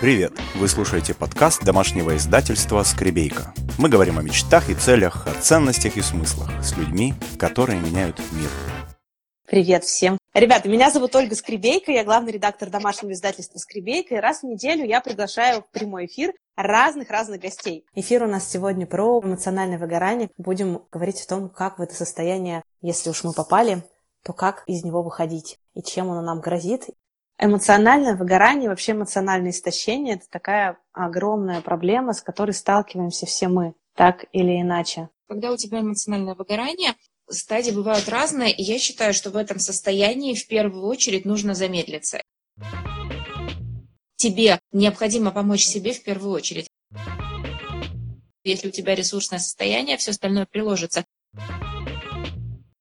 Привет! Вы слушаете подкаст домашнего издательства «Скребейка». Мы говорим о мечтах и целях, о ценностях и смыслах с людьми, которые меняют мир. Привет всем! Ребята, меня зовут Ольга Скребейка, я главный редактор домашнего издательства «Скребейка», и раз в неделю я приглашаю в прямой эфир разных-разных гостей. Эфир у нас сегодня про эмоциональное выгорание. Будем говорить о том, как в это состояние, если уж мы попали, то как из него выходить и чем оно нам грозит. Эмоциональное выгорание, вообще эмоциональное истощение – это такая огромная проблема, с которой сталкиваемся все мы, так или иначе. Когда у тебя эмоциональное выгорание, стадии бывают разные, и я считаю, что в этом состоянии в первую очередь нужно замедлиться. Тебе необходимо помочь себе в первую очередь. Если у тебя ресурсное состояние, все остальное приложится.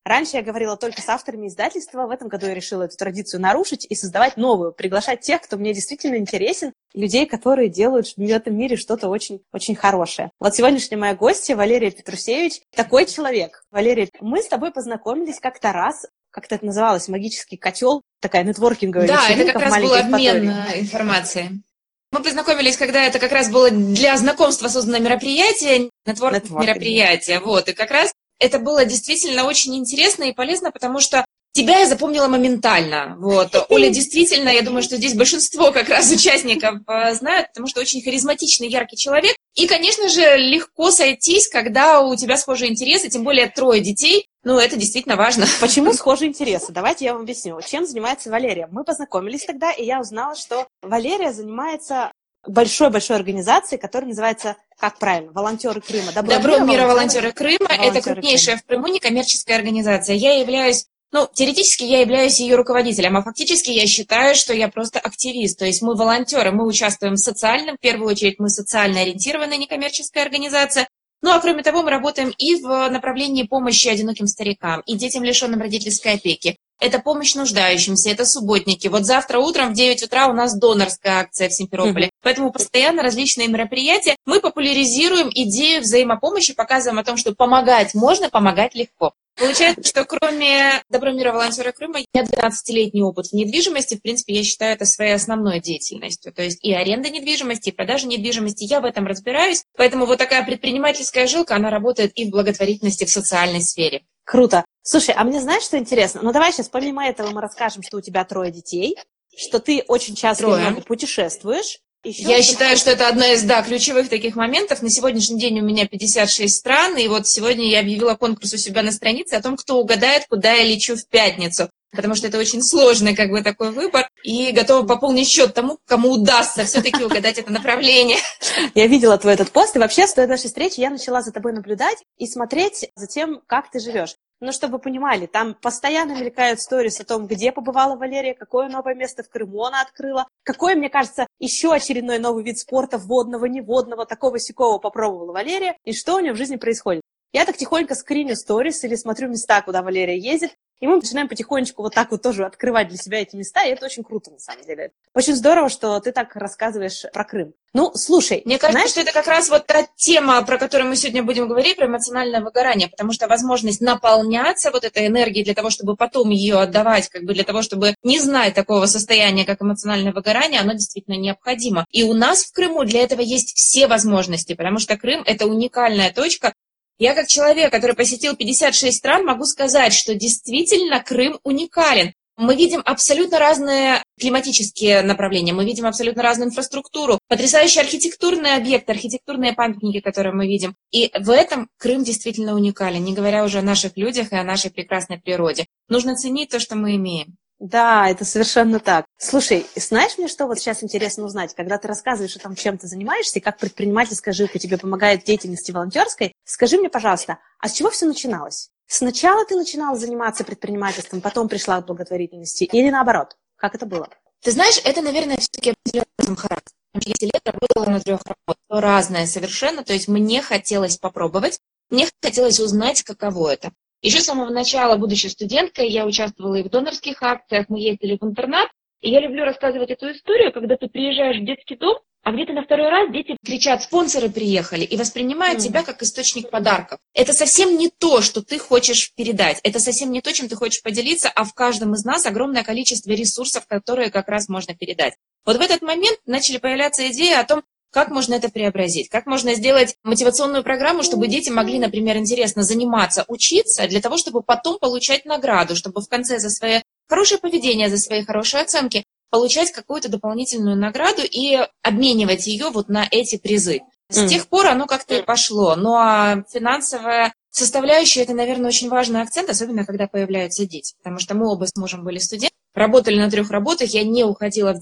Раньше я говорила только с авторами издательства. В этом году я решила эту традицию нарушить и создавать новую, приглашать тех, кто мне действительно интересен, людей, которые делают в этом мире что-то очень, очень хорошее. Вот сегодняшняя моя гостья Валерия Петрусевич такой человек. Валерия, мы с тобой познакомились как-то раз как-то это называлось, магический котел, такая нетворкинговая Да, это как раз был обмен э, информацией. Мы познакомились, когда это как раз было для знакомства создано мероприятие, нетворкинг мероприятие, вот, и как раз это было действительно очень интересно и полезно, потому что Тебя я запомнила моментально. Вот. Оля действительно, я думаю, что здесь большинство как раз участников э, знают, потому что очень харизматичный, яркий человек. И, конечно же, легко сойтись, когда у тебя схожие интересы, тем более трое детей. Ну, это действительно важно. Почему схожие интересы? Давайте я вам объясню. Чем занимается Валерия? Мы познакомились тогда, и я узнала, что Валерия занимается большой-большой организацией, которая называется, как правильно, «Волонтеры Крыма». Добро, Добро мира, мира волонтеры Крыма. Это крупнейшая Крыма. в Крыму некоммерческая организация. Я являюсь ну, теоретически я являюсь ее руководителем, а фактически я считаю, что я просто активист. То есть мы волонтеры, мы участвуем в социальном, в первую очередь мы социально ориентированная некоммерческая организация. Ну, а кроме того, мы работаем и в направлении помощи одиноким старикам, и детям, лишенным родительской опеки это помощь нуждающимся, это субботники. Вот завтра утром в 9 утра у нас донорская акция в Симферополе. Поэтому постоянно различные мероприятия. Мы популяризируем идею взаимопомощи, показываем о том, что помогать можно, помогать легко. Получается, что кроме Добромира волонтера Крыма, меня 12-летний опыт в недвижимости. В принципе, я считаю это своей основной деятельностью. То есть и аренда недвижимости, и продажа недвижимости. Я в этом разбираюсь. Поэтому вот такая предпринимательская жилка, она работает и в благотворительности, в социальной сфере. Круто. Слушай, а мне знаешь, что интересно? Ну, давай сейчас помимо этого мы расскажем, что у тебя трое детей, что ты очень часто путешествуешь. Еще Я считаю, что это одна из, да, ключевых таких моментов. На сегодняшний день у меня 56 стран, и вот сегодня я объявила конкурс у себя на странице о том, кто угадает, куда я лечу в пятницу. Потому что это очень сложный как бы такой выбор, и готова пополнить счет тому, кому удастся все-таки угадать это направление. Я видела твой этот пост, и вообще с той нашей встречи я начала за тобой наблюдать и смотреть за тем, как ты живешь. Ну, чтобы вы понимали, там постоянно мелькают сторис о том, где побывала Валерия, какое новое место в Крыму она открыла, какой, мне кажется, еще очередной новый вид спорта, водного, неводного, такого сякого попробовала Валерия, и что у нее в жизни происходит. Я так тихонько скриню сторис или смотрю места, куда Валерия ездит, и мы начинаем потихонечку вот так вот тоже открывать для себя эти места, и это очень круто, на самом деле. Очень здорово, что ты так рассказываешь про Крым. Ну, слушай. Мне кажется, знаешь... что это как раз вот та тема, про которую мы сегодня будем говорить, про эмоциональное выгорание, потому что возможность наполняться вот этой энергией для того, чтобы потом ее отдавать, как бы для того, чтобы не знать такого состояния, как эмоциональное выгорание, оно действительно необходимо. И у нас в Крыму для этого есть все возможности, потому что Крым – это уникальная точка, я как человек, который посетил 56 стран, могу сказать, что действительно Крым уникален. Мы видим абсолютно разные климатические направления, мы видим абсолютно разную инфраструктуру, потрясающие архитектурные объекты, архитектурные памятники, которые мы видим. И в этом Крым действительно уникален, не говоря уже о наших людях и о нашей прекрасной природе. Нужно ценить то, что мы имеем. Да, это совершенно так. Слушай, знаешь мне, что вот сейчас интересно узнать? Когда ты рассказываешь о том, чем ты занимаешься, и как предпринимательская жилка тебе помогает в деятельности волонтерской, скажи мне, пожалуйста, а с чего все начиналось? Сначала ты начинала заниматься предпринимательством, потом пришла к благотворительности, или наоборот? Как это было? Ты знаешь, это, наверное, все-таки определенным характером. Я 10 лет работала на трех работах, разное совершенно, то есть мне хотелось попробовать, мне хотелось узнать, каково это. Еще с самого начала, будучи студенткой, я участвовала и в донорских акциях, мы ездили в интернат. И я люблю рассказывать эту историю, когда ты приезжаешь в детский дом, а где-то на второй раз дети кричат, спонсоры приехали, и воспринимают mm. тебя как источник подарков. Это совсем не то, что ты хочешь передать. Это совсем не то, чем ты хочешь поделиться, а в каждом из нас огромное количество ресурсов, которые как раз можно передать. Вот в этот момент начали появляться идеи о том, как можно это преобразить? Как можно сделать мотивационную программу, чтобы дети могли, например, интересно заниматься, учиться, для того, чтобы потом получать награду, чтобы в конце за свое хорошее поведение, за свои хорошие оценки получать какую-то дополнительную награду и обменивать ее вот на эти призы. С mm. тех пор оно как-то и пошло. Ну а финансовая составляющая – это, наверное, очень важный акцент, особенно когда появляются дети. Потому что мы оба с мужем были студенты, работали на трех работах, я не уходила в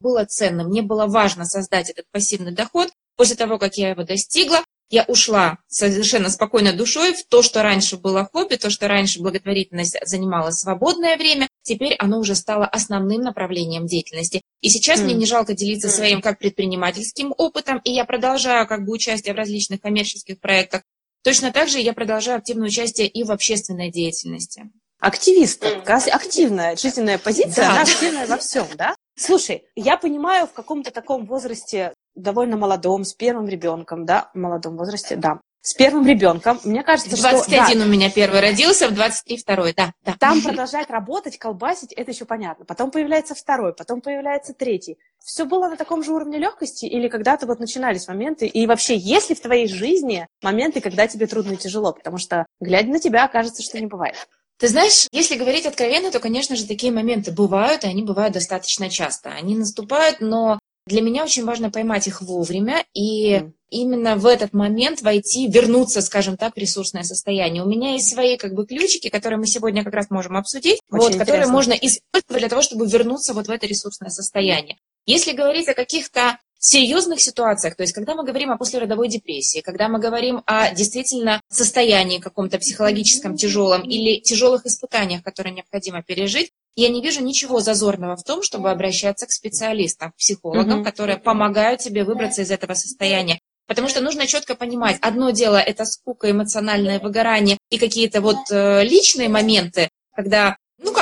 было ценно. Мне было важно создать этот пассивный доход. После того, как я его достигла, я ушла совершенно спокойной душой в то, что раньше было хобби, то, что раньше благотворительность занимала свободное время, теперь оно уже стало основным направлением деятельности. И сейчас mm. мне не жалко делиться mm. своим как предпринимательским опытом, и я продолжаю как бы участие в различных коммерческих проектах. Точно так же я продолжаю активное участие и в общественной деятельности. Активист, активная жизненная позиция, да. она активная во всем, да? Слушай, я понимаю, в каком-то таком возрасте, довольно молодом, с первым ребенком, да, в молодом возрасте, да, с первым ребенком, мне кажется, 21 что... 21 да, у меня первый родился, в 23 второй, да, да. Там продолжать работать, колбасить, это еще понятно. Потом появляется второй, потом появляется третий. Все было на таком же уровне легкости или когда-то вот начинались моменты? И вообще, есть ли в твоей жизни моменты, когда тебе трудно и тяжело? Потому что, глядя на тебя, кажется, что не бывает. Ты знаешь, если говорить откровенно, то, конечно же, такие моменты бывают, и они бывают достаточно часто. Они наступают, но для меня очень важно поймать их вовремя и именно в этот момент войти, вернуться, скажем так, в ресурсное состояние. У меня есть свои как бы ключики, которые мы сегодня как раз можем обсудить, вот, которые можно использовать для того, чтобы вернуться вот в это ресурсное состояние. Если говорить о каких-то серьезных ситуациях, то есть когда мы говорим о послеродовой депрессии, когда мы говорим о действительно состоянии каком-то психологическом тяжелом или тяжелых испытаниях, которые необходимо пережить, я не вижу ничего зазорного в том, чтобы обращаться к специалистам, к психологам, mm-hmm. которые помогают тебе выбраться из этого состояния. Потому что нужно четко понимать, одно дело это скука, эмоциональное выгорание и какие-то вот э, личные моменты, когда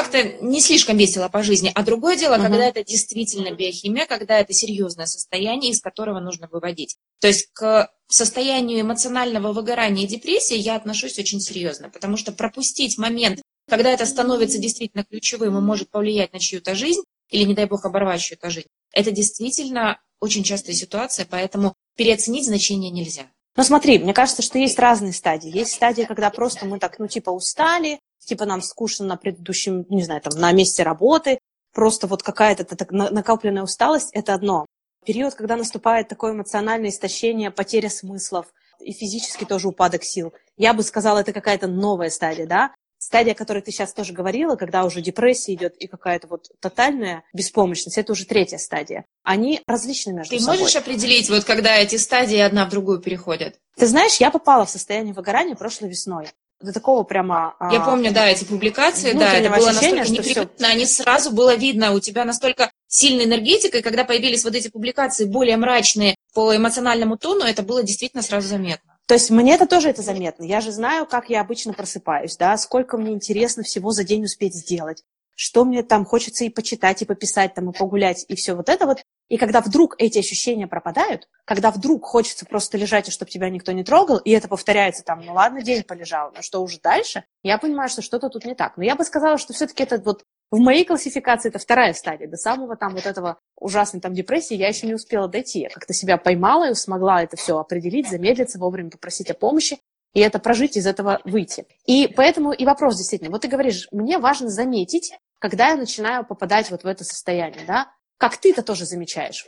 как-то не слишком весело по жизни. А другое дело, uh-huh. когда это действительно биохимия, когда это серьезное состояние, из которого нужно выводить. То есть к состоянию эмоционального выгорания и депрессии я отношусь очень серьезно, потому что пропустить момент, когда это становится действительно ключевым и может повлиять на чью-то жизнь, или, не дай бог, оборвать чью-то жизнь, это действительно очень частая ситуация, поэтому переоценить значение нельзя. Но смотри, мне кажется, что есть разные стадии. Есть стадия, когда просто мы так, ну, типа, устали, типа нам скучно на предыдущем, не знаю, там, на месте работы, просто вот какая-то накопленная усталость – это одно. Период, когда наступает такое эмоциональное истощение, потеря смыслов, и физически тоже упадок сил. Я бы сказала, это какая-то новая стадия, да? Стадия, о которой ты сейчас тоже говорила, когда уже депрессия идет и какая-то вот тотальная беспомощность, это уже третья стадия. Они различны между ты собой. Ты можешь определить, вот когда эти стадии одна в другую переходят? Ты знаешь, я попала в состояние выгорания прошлой весной до такого прямо... Я а, помню, да, эти публикации, да, это было настолько неприятно, все... они сразу было видно, у тебя настолько сильная энергетика, и когда появились вот эти публикации более мрачные по эмоциональному тону, это было действительно сразу заметно. То есть мне это тоже это заметно. Я же знаю, как я обычно просыпаюсь, да, сколько мне интересно всего за день успеть сделать что мне там хочется и почитать, и пописать, там, и погулять, и все вот это вот. И когда вдруг эти ощущения пропадают, когда вдруг хочется просто лежать, и чтобы тебя никто не трогал, и это повторяется там, ну ладно, день полежал, но что уже дальше, я понимаю, что что-то тут не так. Но я бы сказала, что все-таки это вот в моей классификации это вторая стадия. До самого там вот этого ужасной там депрессии я еще не успела дойти. Я как-то себя поймала и смогла это все определить, замедлиться, вовремя попросить о помощи и это прожить, из этого выйти. И поэтому и вопрос действительно, вот ты говоришь, мне важно заметить, когда я начинаю попадать вот в это состояние, да? Как ты это тоже замечаешь?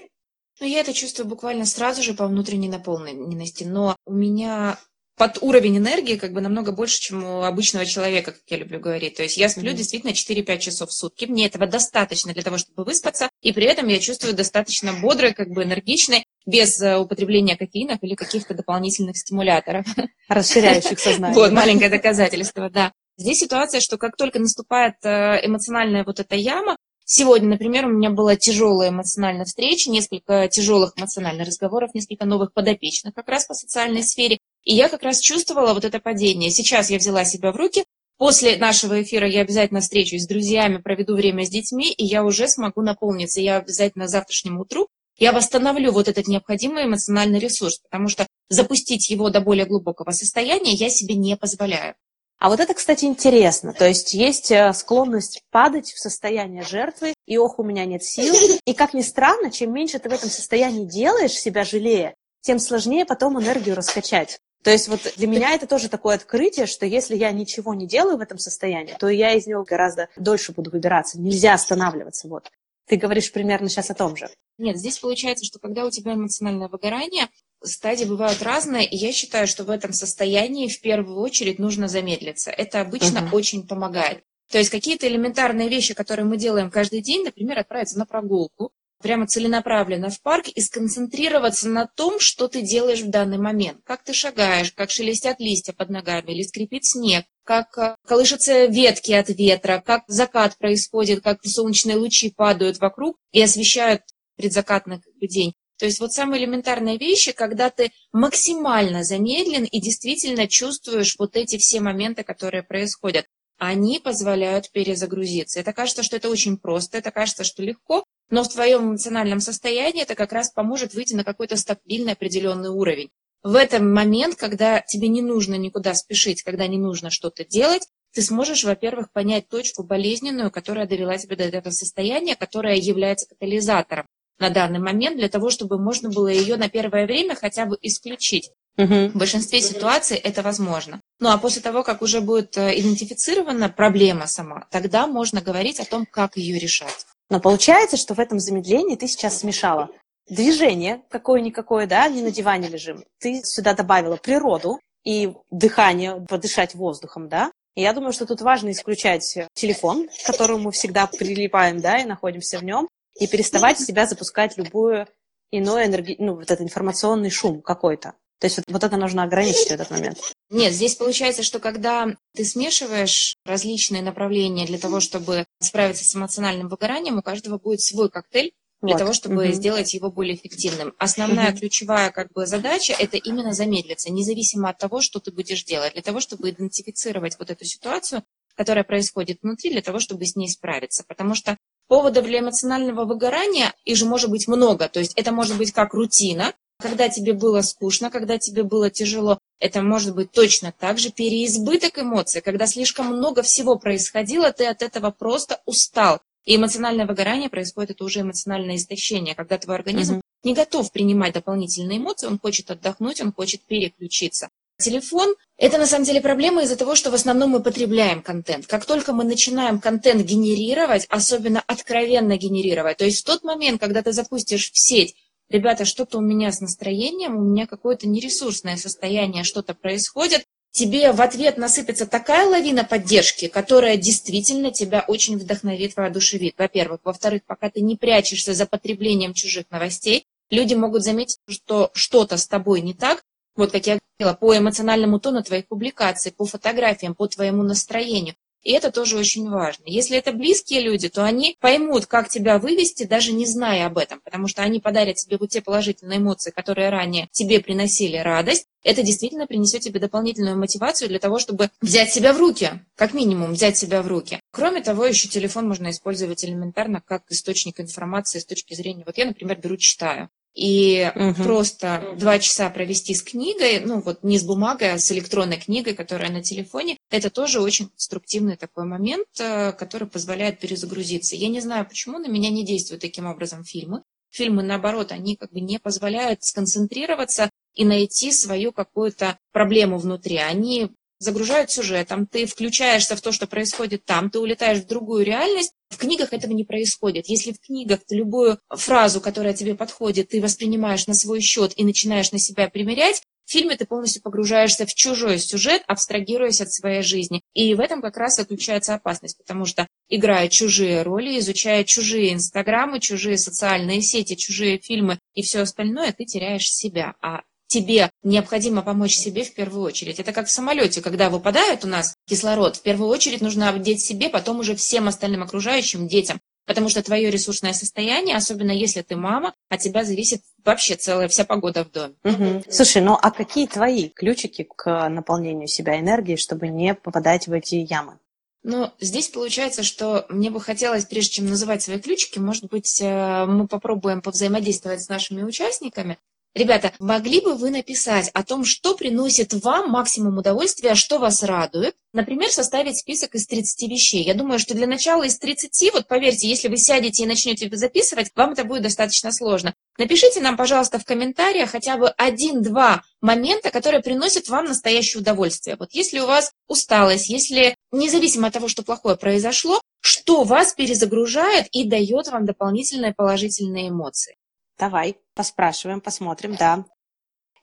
Ну, я это чувствую буквально сразу же по внутренней наполненности, но у меня под уровень энергии как бы намного больше, чем у обычного человека, как я люблю говорить. То есть я сплю mm-hmm. действительно 4-5 часов в сутки. Мне этого достаточно для того, чтобы выспаться. И при этом я чувствую достаточно бодрой, как бы энергичной, без э, употребления кофеинов или каких-то дополнительных стимуляторов. Расширяющих сознание. Вот, маленькое доказательство, да. Здесь ситуация, что как только наступает э, эмоциональная вот эта яма, Сегодня, например, у меня была тяжелая эмоциональная встреча, несколько тяжелых эмоциональных разговоров, несколько новых подопечных как раз по социальной сфере. И я как раз чувствовала вот это падение. Сейчас я взяла себя в руки. После нашего эфира я обязательно встречусь с друзьями, проведу время с детьми, и я уже смогу наполниться. Я обязательно завтрашнему утру я восстановлю вот этот необходимый эмоциональный ресурс, потому что запустить его до более глубокого состояния я себе не позволяю. А вот это, кстати, интересно. То есть есть э, склонность падать в состояние жертвы, и ох, у меня нет сил. И как ни странно, чем меньше ты в этом состоянии делаешь, себя жалея, тем сложнее потом энергию раскачать. То есть вот для меня это тоже такое открытие, что если я ничего не делаю в этом состоянии, то я из него гораздо дольше буду выбираться. Нельзя останавливаться. Вот. Ты говоришь примерно сейчас о том же. Нет, здесь получается, что когда у тебя эмоциональное выгорание, стадии бывают разные, и я считаю, что в этом состоянии в первую очередь нужно замедлиться. Это обычно uh-huh. очень помогает. То есть какие-то элементарные вещи, которые мы делаем каждый день, например, отправиться на прогулку, прямо целенаправленно в парк и сконцентрироваться на том, что ты делаешь в данный момент. Как ты шагаешь, как шелестят листья под ногами или скрипит снег, как э, колышутся ветки от ветра, как закат происходит, как солнечные лучи падают вокруг и освещают предзакатный день. То есть вот самые элементарные вещи, когда ты максимально замедлен и действительно чувствуешь вот эти все моменты, которые происходят, они позволяют перезагрузиться. Это кажется, что это очень просто, это кажется, что легко, но в твоем эмоциональном состоянии это как раз поможет выйти на какой-то стабильный определенный уровень. В этом момент, когда тебе не нужно никуда спешить, когда не нужно что-то делать, ты сможешь, во-первых, понять точку болезненную, которая довела тебя до этого состояния, которая является катализатором на данный момент для того, чтобы можно было ее на первое время хотя бы исключить. Угу. В большинстве ситуаций это возможно. Ну а после того, как уже будет э, идентифицирована проблема сама, тогда можно говорить о том, как ее решать. Но получается, что в этом замедлении ты сейчас смешала движение какое-никакое, да, не на диване лежим. Ты сюда добавила природу и дыхание, подышать воздухом, да. И я думаю, что тут важно исключать телефон, к которому мы всегда прилипаем, да, и находимся в нем, и переставать в себя запускать любую иной энерги... ну, вот этот информационный шум какой-то. То есть вот, вот это нужно ограничить в этот момент. Нет, здесь получается, что когда ты смешиваешь различные направления для того, чтобы справиться с эмоциональным выгоранием, у каждого будет свой коктейль для вот. того, чтобы угу. сделать его более эффективным. Основная угу. ключевая как бы задача это именно замедлиться, независимо от того, что ты будешь делать, для того, чтобы идентифицировать вот эту ситуацию, которая происходит внутри, для того, чтобы с ней справиться. Потому что Поводов для эмоционального выгорания, их же может быть много. То есть это может быть как рутина, когда тебе было скучно, когда тебе было тяжело. Это может быть точно так же переизбыток эмоций, когда слишком много всего происходило, ты от этого просто устал. И эмоциональное выгорание происходит, это уже эмоциональное истощение, когда твой организм угу. не готов принимать дополнительные эмоции, он хочет отдохнуть, он хочет переключиться. Телефон – это на самом деле проблема из-за того, что в основном мы потребляем контент. Как только мы начинаем контент генерировать, особенно откровенно генерировать, то есть в тот момент, когда ты запустишь в сеть ребята, что-то у меня с настроением, у меня какое-то нересурсное состояние, что-то происходит, тебе в ответ насыпется такая лавина поддержки, которая действительно тебя очень вдохновит, воодушевит, во-первых. Во-вторых, пока ты не прячешься за потреблением чужих новостей, люди могут заметить, что что-то с тобой не так, вот как я говорила, по эмоциональному тону твоих публикаций, по фотографиям, по твоему настроению. И это тоже очень важно. Если это близкие люди, то они поймут, как тебя вывести, даже не зная об этом, потому что они подарят тебе вот те положительные эмоции, которые ранее тебе приносили радость. Это действительно принесет тебе дополнительную мотивацию для того, чтобы взять себя в руки, как минимум взять себя в руки. Кроме того, еще телефон можно использовать элементарно как источник информации с точки зрения, вот я, например, беру, читаю. И угу. просто два часа провести с книгой, ну вот не с бумагой, а с электронной книгой, которая на телефоне, это тоже очень конструктивный такой момент, э, который позволяет перезагрузиться. Я не знаю, почему на меня не действуют таким образом фильмы. Фильмы, наоборот, они как бы не позволяют сконцентрироваться и найти свою какую-то проблему внутри. Они загружают сюжетом, ты включаешься в то, что происходит там, ты улетаешь в другую реальность. В книгах этого не происходит. Если в книгах ты любую фразу, которая тебе подходит, ты воспринимаешь на свой счет и начинаешь на себя примерять, в фильме ты полностью погружаешься в чужой сюжет, абстрагируясь от своей жизни. И в этом как раз заключается опасность, потому что играя чужие роли, изучая чужие инстаграмы, чужие социальные сети, чужие фильмы и все остальное, ты теряешь себя. А тебе необходимо помочь себе в первую очередь. Это как в самолете, когда выпадает у нас кислород, в первую очередь нужно обдеть себе, потом уже всем остальным окружающим детям. Потому что твое ресурсное состояние, особенно если ты мама, от тебя зависит вообще целая вся погода в доме. Угу. Слушай, ну а какие твои ключики к наполнению себя энергией, чтобы не попадать в эти ямы? Ну, здесь получается, что мне бы хотелось, прежде чем называть свои ключики, может быть, э, мы попробуем повзаимодействовать с нашими участниками, Ребята, могли бы вы написать о том, что приносит вам максимум удовольствия, что вас радует? Например, составить список из 30 вещей. Я думаю, что для начала из 30, вот поверьте, если вы сядете и начнете записывать, вам это будет достаточно сложно. Напишите нам, пожалуйста, в комментариях хотя бы один-два момента, которые приносят вам настоящее удовольствие. Вот если у вас усталость, если независимо от того, что плохое произошло, что вас перезагружает и дает вам дополнительные положительные эмоции. Давай, поспрашиваем, посмотрим, да.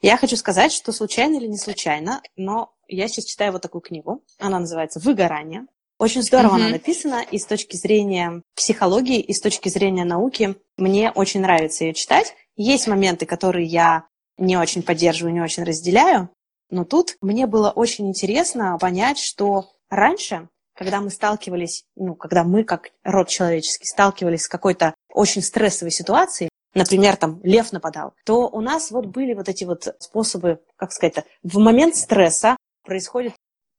Я хочу сказать, что случайно или не случайно, но я сейчас читаю вот такую книгу. Она называется «Выгорание». Очень здорово mm-hmm. она написана, и с точки зрения психологии, и с точки зрения науки мне очень нравится ее читать. Есть моменты, которые я не очень поддерживаю, не очень разделяю, но тут мне было очень интересно понять, что раньше, когда мы сталкивались, ну, когда мы, как род человеческий, сталкивались с какой-то очень стрессовой ситуацией, например, там лев нападал, то у нас вот были вот эти вот способы, как сказать-то, в момент стресса происходит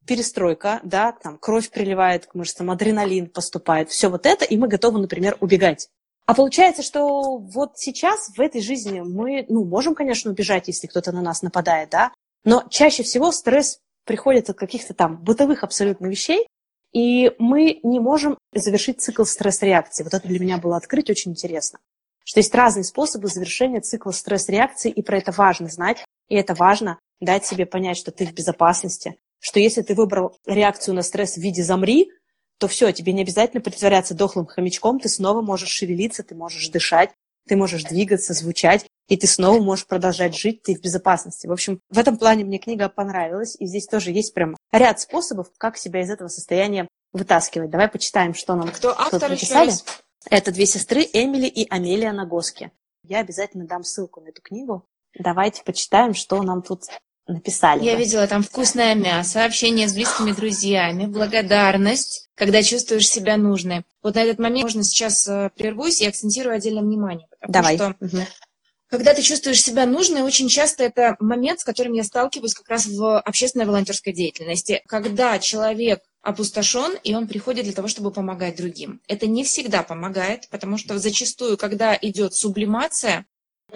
перестройка, да, там кровь приливает к мышцам, адреналин поступает, все вот это, и мы готовы, например, убегать. А получается, что вот сейчас в этой жизни мы, ну, можем, конечно, убежать, если кто-то на нас нападает, да, но чаще всего стресс приходит от каких-то там бытовых абсолютно вещей, и мы не можем завершить цикл стресс-реакции. Вот это для меня было открыть очень интересно что есть разные способы завершения цикла стресс-реакции, и про это важно знать, и это важно дать себе понять, что ты в безопасности, что если ты выбрал реакцию на стресс в виде «замри», то все, тебе не обязательно притворяться дохлым хомячком, ты снова можешь шевелиться, ты можешь дышать, ты можешь двигаться, звучать, и ты снова можешь продолжать жить, ты в безопасности. В общем, в этом плане мне книга понравилась, и здесь тоже есть прям ряд способов, как себя из этого состояния вытаскивать. Давай почитаем, что нам Кто автор написали. Еще раз? Это две сестры Эмили и Амелия Нагоски. Я обязательно дам ссылку на эту книгу. Давайте почитаем, что нам тут написали. Я видела там вкусное мясо, общение с близкими друзьями, благодарность, когда чувствуешь себя нужной. Вот на этот момент можно сейчас э, прервусь и акцентирую отдельное внимание. Потому Давай. Что угу. Когда ты чувствуешь себя нужной, очень часто это момент, с которым я сталкиваюсь как раз в общественной волонтерской деятельности. Когда человек опустошен, и он приходит для того, чтобы помогать другим. Это не всегда помогает, потому что зачастую, когда идет сублимация,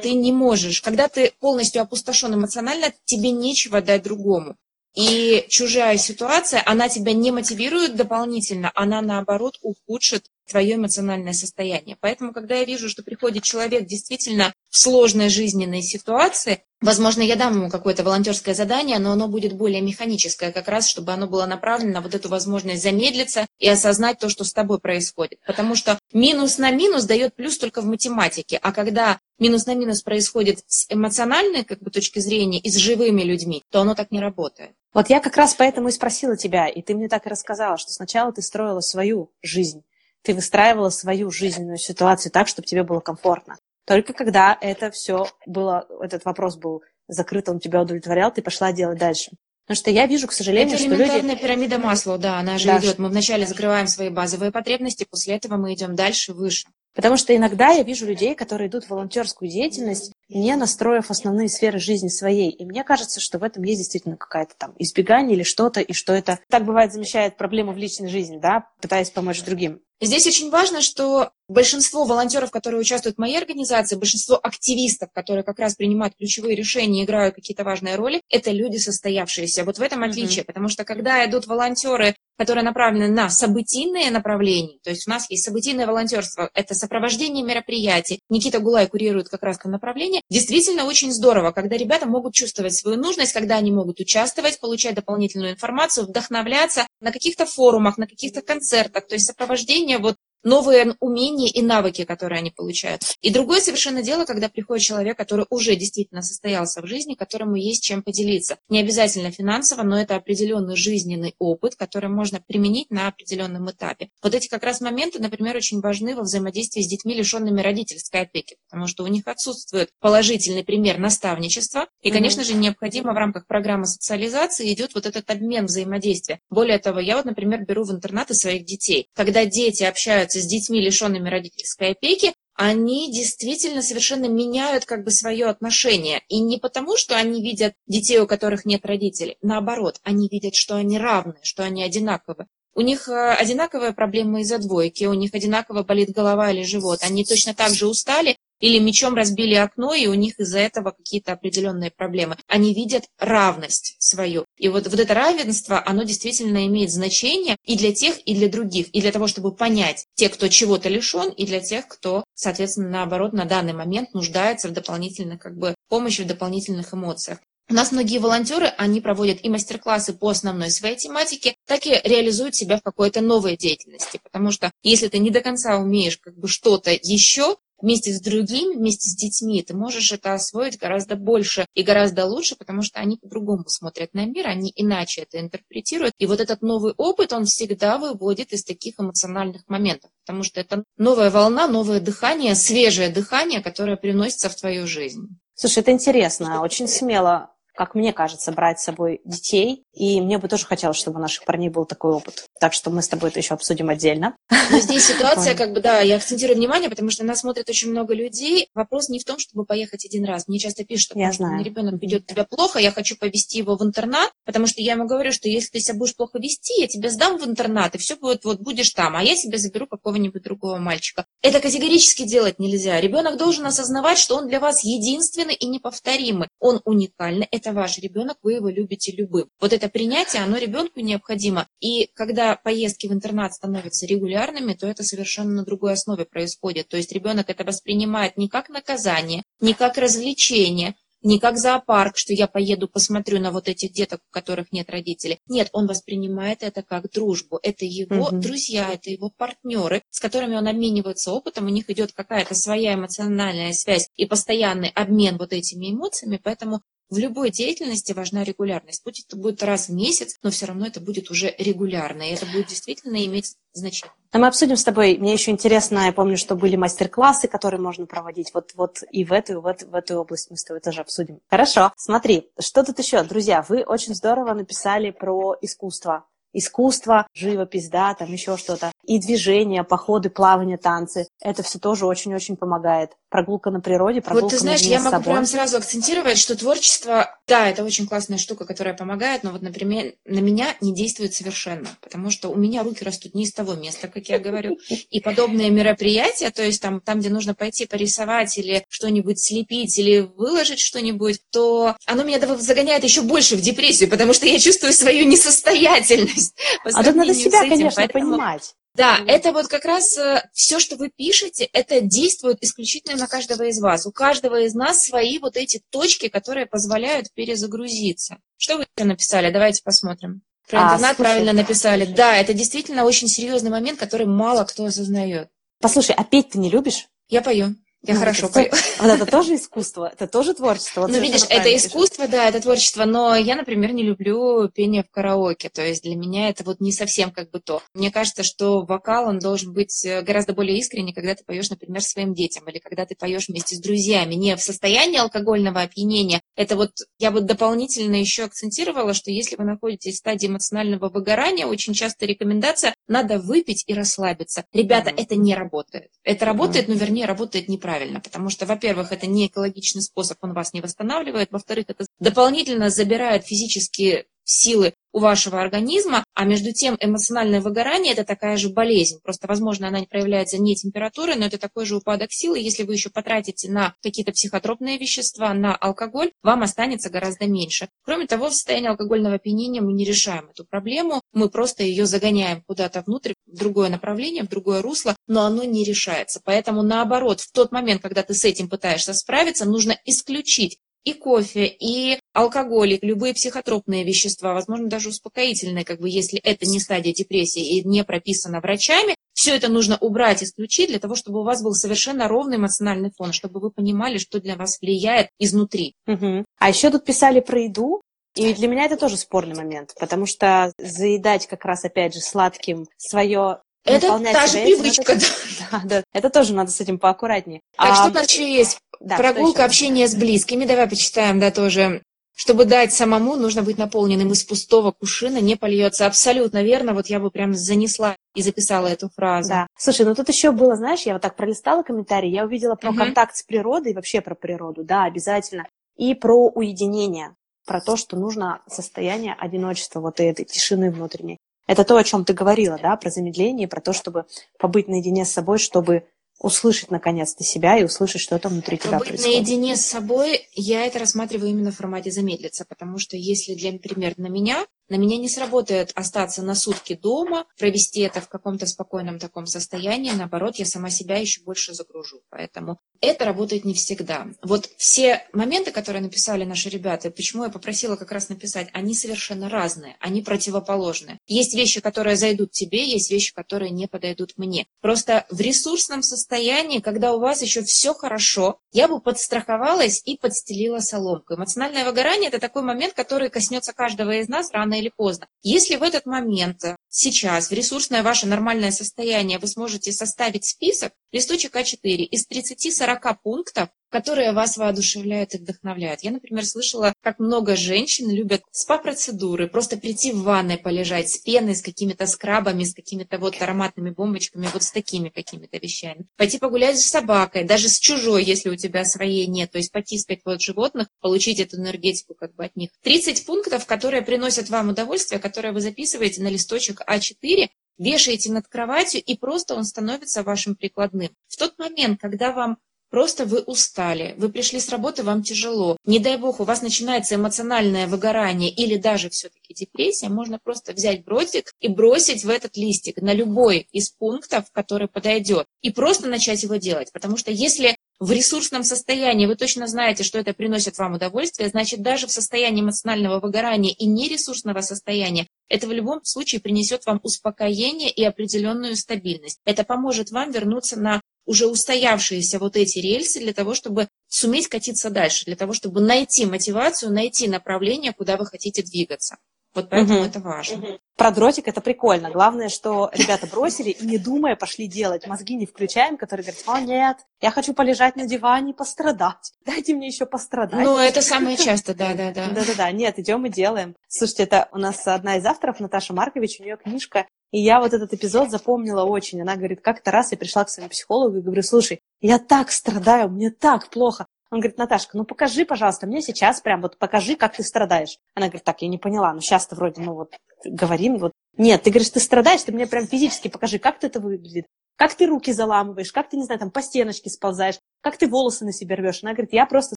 ты не можешь, когда ты полностью опустошен эмоционально, тебе нечего дать другому. И чужая ситуация, она тебя не мотивирует дополнительно, она наоборот ухудшит твое эмоциональное состояние. Поэтому, когда я вижу, что приходит человек действительно в сложной жизненной ситуации, возможно, я дам ему какое-то волонтерское задание, но оно будет более механическое, как раз, чтобы оно было направлено на вот эту возможность замедлиться и осознать то, что с тобой происходит. Потому что минус на минус дает плюс только в математике, а когда минус на минус происходит с эмоциональной как бы, точки зрения и с живыми людьми, то оно так не работает. Вот я как раз поэтому и спросила тебя, и ты мне так и рассказала, что сначала ты строила свою жизнь, ты выстраивала свою жизненную ситуацию так, чтобы тебе было комфортно. Только когда это все было, этот вопрос был закрыт, он тебя удовлетворял, ты пошла делать дальше. Потому что я вижу, к сожалению, это что люди... Это пирамида масла, да, она же да. идет. Мы вначале закрываем свои базовые потребности, после этого мы идем дальше, выше. Потому что иногда я вижу людей, которые идут в волонтерскую деятельность, не настроив основные сферы жизни своей. И мне кажется, что в этом есть действительно какая-то там избегание или что-то, и что это так бывает замещает проблему в личной жизни, да, пытаясь помочь другим. Здесь очень важно, что большинство волонтеров, которые участвуют в моей организации, большинство активистов, которые как раз принимают ключевые решения, играют какие-то важные роли, это люди состоявшиеся. Вот в этом отличие, mm-hmm. потому что когда идут волонтеры, которые направлены на событийные направления, то есть у нас есть событийное волонтерство, это сопровождение мероприятий. Никита Гулай курирует как раз это направление. Действительно очень здорово, когда ребята могут чувствовать свою нужность, когда они могут участвовать, получать дополнительную информацию, вдохновляться на каких-то форумах, на каких-то концертах, то есть сопровождение вот новые умения и навыки, которые они получают. И другое совершенно дело, когда приходит человек, который уже действительно состоялся в жизни, которому есть чем поделиться. Не обязательно финансово, но это определенный жизненный опыт, который можно применить на определенном этапе. Вот эти как раз моменты, например, очень важны во взаимодействии с детьми, лишенными родительской опеки, потому что у них отсутствует положительный пример наставничества. И, конечно же, необходимо в рамках программы социализации идет вот этот обмен взаимодействия. Более того, я вот, например, беру в интернаты своих детей. Когда дети общаются с детьми, лишенными родительской опеки, они действительно совершенно меняют как бы свое отношение. И не потому, что они видят детей, у которых нет родителей. Наоборот, они видят, что они равны, что они одинаковы. У них э, одинаковые проблемы из-за двойки, у них одинаково болит голова или живот. Они точно так же устали, или мечом разбили окно, и у них из-за этого какие-то определенные проблемы. Они видят равность свою. И вот, вот это равенство, оно действительно имеет значение и для тех, и для других. И для того, чтобы понять те, кто чего-то лишен, и для тех, кто, соответственно, наоборот, на данный момент нуждается в дополнительных как бы, помощи, в дополнительных эмоциях. У нас многие волонтеры, они проводят и мастер-классы по основной своей тематике, так и реализуют себя в какой-то новой деятельности. Потому что если ты не до конца умеешь как бы что-то еще, вместе с другими, вместе с детьми, ты можешь это освоить гораздо больше и гораздо лучше, потому что они по-другому смотрят на мир, они иначе это интерпретируют. И вот этот новый опыт, он всегда выводит из таких эмоциональных моментов, потому что это новая волна, новое дыхание, свежее дыхание, которое приносится в твою жизнь. Слушай, это интересно, очень смело как мне кажется, брать с собой детей. И мне бы тоже хотелось, чтобы у наших парней был такой опыт. Так что мы с тобой это еще обсудим отдельно. Но здесь ситуация, как бы, да, я акцентирую внимание, потому что нас смотрит очень много людей. Вопрос не в том, чтобы поехать один раз. Мне часто пишут, я что знаю. ребенок ведет тебя плохо, я хочу повести его в интернат, потому что я ему говорю, что если ты себя будешь плохо вести, я тебя сдам в интернат, и все будет, вот будешь там, а я себе заберу какого-нибудь другого мальчика. Это категорически делать нельзя. Ребенок должен осознавать, что он для вас единственный и неповторимый. Он уникальный, это ваш ребенок, вы его любите любым. Вот это принятие, оно ребенку необходимо. И когда поездки в интернат становятся регулярными, то это совершенно на другой основе происходит. То есть ребенок это воспринимает не как наказание, не как развлечение, не как зоопарк, что я поеду, посмотрю на вот этих деток, у которых нет родителей. Нет, он воспринимает это как дружбу. Это его угу. друзья, это его партнеры, с которыми он обменивается опытом, у них идет какая-то своя эмоциональная связь и постоянный обмен вот этими эмоциями, поэтому в любой деятельности важна регулярность. Пусть это будет раз в месяц, но все равно это будет уже регулярно, и это будет действительно иметь значение. А мы обсудим с тобой. Мне еще интересно, я помню, что были мастер-классы, которые можно проводить. Вот, вот и в эту, в, эту, в эту область мы с тобой тоже обсудим. Хорошо, смотри, что тут еще? Друзья, вы очень здорово написали про искусство искусство, живопись, да, там еще что-то. И движение, походы, плавание, танцы. Это все тоже очень-очень помогает. Прогулка на природе, прогулка Вот ты знаешь, я могу прям сразу акцентировать, что творчество, да, это очень классная штука, которая помогает, но вот, например, на меня не действует совершенно, потому что у меня руки растут не из того места, как я говорю. И подобные мероприятия, то есть там, там где нужно пойти порисовать или что-нибудь слепить, или выложить что-нибудь, то оно меня загоняет еще больше в депрессию, потому что я чувствую свою несостоятельность а тут надо себя, этим, конечно, поэтому... понимать. Да, это вот как раз э, все, что вы пишете, это действует исключительно на каждого из вас. У каждого из нас свои вот эти точки, которые позволяют перезагрузиться. Что вы написали? Давайте посмотрим. Про а, интернат слушай, правильно написали. Да, это действительно очень серьезный момент, который мало кто осознает. Послушай, а петь ты не любишь? Я пою. Я ну, хорошо пою. Вот это тоже искусство, это тоже творчество. Вот ну, видишь, это искусство, да, это творчество, но я, например, не люблю пение в караоке, то есть для меня это вот не совсем как бы то. Мне кажется, что вокал, он должен быть э, гораздо более искренний, когда ты поешь, например, своим детям, или когда ты поешь вместе с друзьями, не в состоянии алкогольного опьянения. Это вот, я вот дополнительно еще акцентировала, что если вы находитесь в стадии эмоционального выгорания, очень часто рекомендация, надо выпить и расслабиться. Ребята, это не работает. Это работает, но вернее работает неправильно, потому что, во-первых, это не экологичный способ, он вас не восстанавливает, во-вторых, это дополнительно забирает физические силы у вашего организма, а между тем эмоциональное выгорание – это такая же болезнь. Просто, возможно, она не проявляется не температурой, но это такой же упадок силы. Если вы еще потратите на какие-то психотропные вещества, на алкоголь, вам останется гораздо меньше. Кроме того, в состоянии алкогольного опьянения мы не решаем эту проблему, мы просто ее загоняем куда-то внутрь, в другое направление, в другое русло, но оно не решается. Поэтому, наоборот, в тот момент, когда ты с этим пытаешься справиться, нужно исключить и кофе, и алкоголь, и любые психотропные вещества, возможно, даже успокоительные, как бы если это не стадия депрессии и не прописано врачами, все это нужно убрать, исключить для того, чтобы у вас был совершенно ровный эмоциональный фон, чтобы вы понимали, что для вас влияет изнутри. Угу. А еще тут писали про еду, и для меня это тоже спорный момент, потому что заедать как раз, опять же, сладким свое это та же привычка. Это, да, да, это тоже надо с этим поаккуратнее. Так, а, что еще есть? Да, Прогулка, общение с близкими. Давай почитаем, да, тоже. Чтобы дать самому, нужно быть наполненным из пустого кушина, не польется. Абсолютно верно. Вот я бы прям занесла и записала эту фразу. Да. Слушай, ну тут еще было, знаешь, я вот так пролистала комментарии, я увидела про угу. контакт с природой, вообще про природу, да, обязательно. И про уединение, про то, что нужно состояние одиночества, вот этой тишины внутренней. Это то, о чем ты говорила, да, про замедление, про то, чтобы побыть наедине с собой, чтобы услышать наконец-то себя и услышать, что там внутри тебя Быть происходит. наедине с собой, я это рассматриваю именно в формате замедлиться, потому что если, для, например, на меня на меня не сработает остаться на сутки дома, провести это в каком-то спокойном таком состоянии. Наоборот, я сама себя еще больше загружу. Поэтому это работает не всегда. Вот все моменты, которые написали наши ребята, почему я попросила как раз написать, они совершенно разные, они противоположные. Есть вещи, которые зайдут тебе, есть вещи, которые не подойдут мне. Просто в ресурсном состоянии, когда у вас еще все хорошо, я бы подстраховалась и подстелила соломку. Эмоциональное выгорание – это такой момент, который коснется каждого из нас рано или поздно. Если в этот момент, э, сейчас, в ресурсное ваше нормальное состояние, вы сможете составить список, листочек А4 из 30-40 пунктов, которые вас воодушевляют и вдохновляют. Я, например, слышала, как много женщин любят спа-процедуры, просто прийти в ванной полежать с пеной, с какими-то скрабами, с какими-то вот ароматными бомбочками, вот с такими какими-то вещами. Пойти погулять с собакой, даже с чужой, если у тебя своей нет, то есть потискать вот животных, получить эту энергетику как бы от них. 30 пунктов, которые приносят вам удовольствие, которые вы записываете на листочек А4, вешаете над кроватью, и просто он становится вашим прикладным. В тот момент, когда вам Просто вы устали, вы пришли с работы, вам тяжело. Не дай бог, у вас начинается эмоциональное выгорание или даже все-таки депрессия, можно просто взять бродик и бросить в этот листик на любой из пунктов, который подойдет, и просто начать его делать. Потому что если в ресурсном состоянии вы точно знаете, что это приносит вам удовольствие, значит, даже в состоянии эмоционального выгорания и нересурсного состояния это в любом случае принесет вам успокоение и определенную стабильность. Это поможет вам вернуться на уже устоявшиеся вот эти рельсы для того, чтобы суметь катиться дальше, для того, чтобы найти мотивацию, найти направление, куда вы хотите двигаться. Вот поэтому угу. это важно. Угу. Про дротик это прикольно. Главное, что ребята бросили и не думая пошли делать. Мозги не включаем, которые говорят, о нет, я хочу полежать на диване и пострадать. Дайте мне еще пострадать. Ну, это самое часто, да-да-да. Да-да-да, нет, идем и делаем. Слушайте, это у нас одна из авторов, Наташа Маркович, у нее книжка и я вот этот эпизод запомнила очень. Она говорит, как-то раз я пришла к своему психологу и говорю, слушай, я так страдаю, мне так плохо. Он говорит, Наташка, ну покажи, пожалуйста, мне сейчас прям вот покажи, как ты страдаешь. Она говорит, так, я не поняла, ну сейчас-то вроде, ну вот говорим, вот. Нет, ты говоришь, ты страдаешь, ты мне прям физически покажи, как ты это выглядит. Как ты руки заламываешь, как ты, не знаю, там по стеночке сползаешь, как ты волосы на себе рвешь. Она говорит, я просто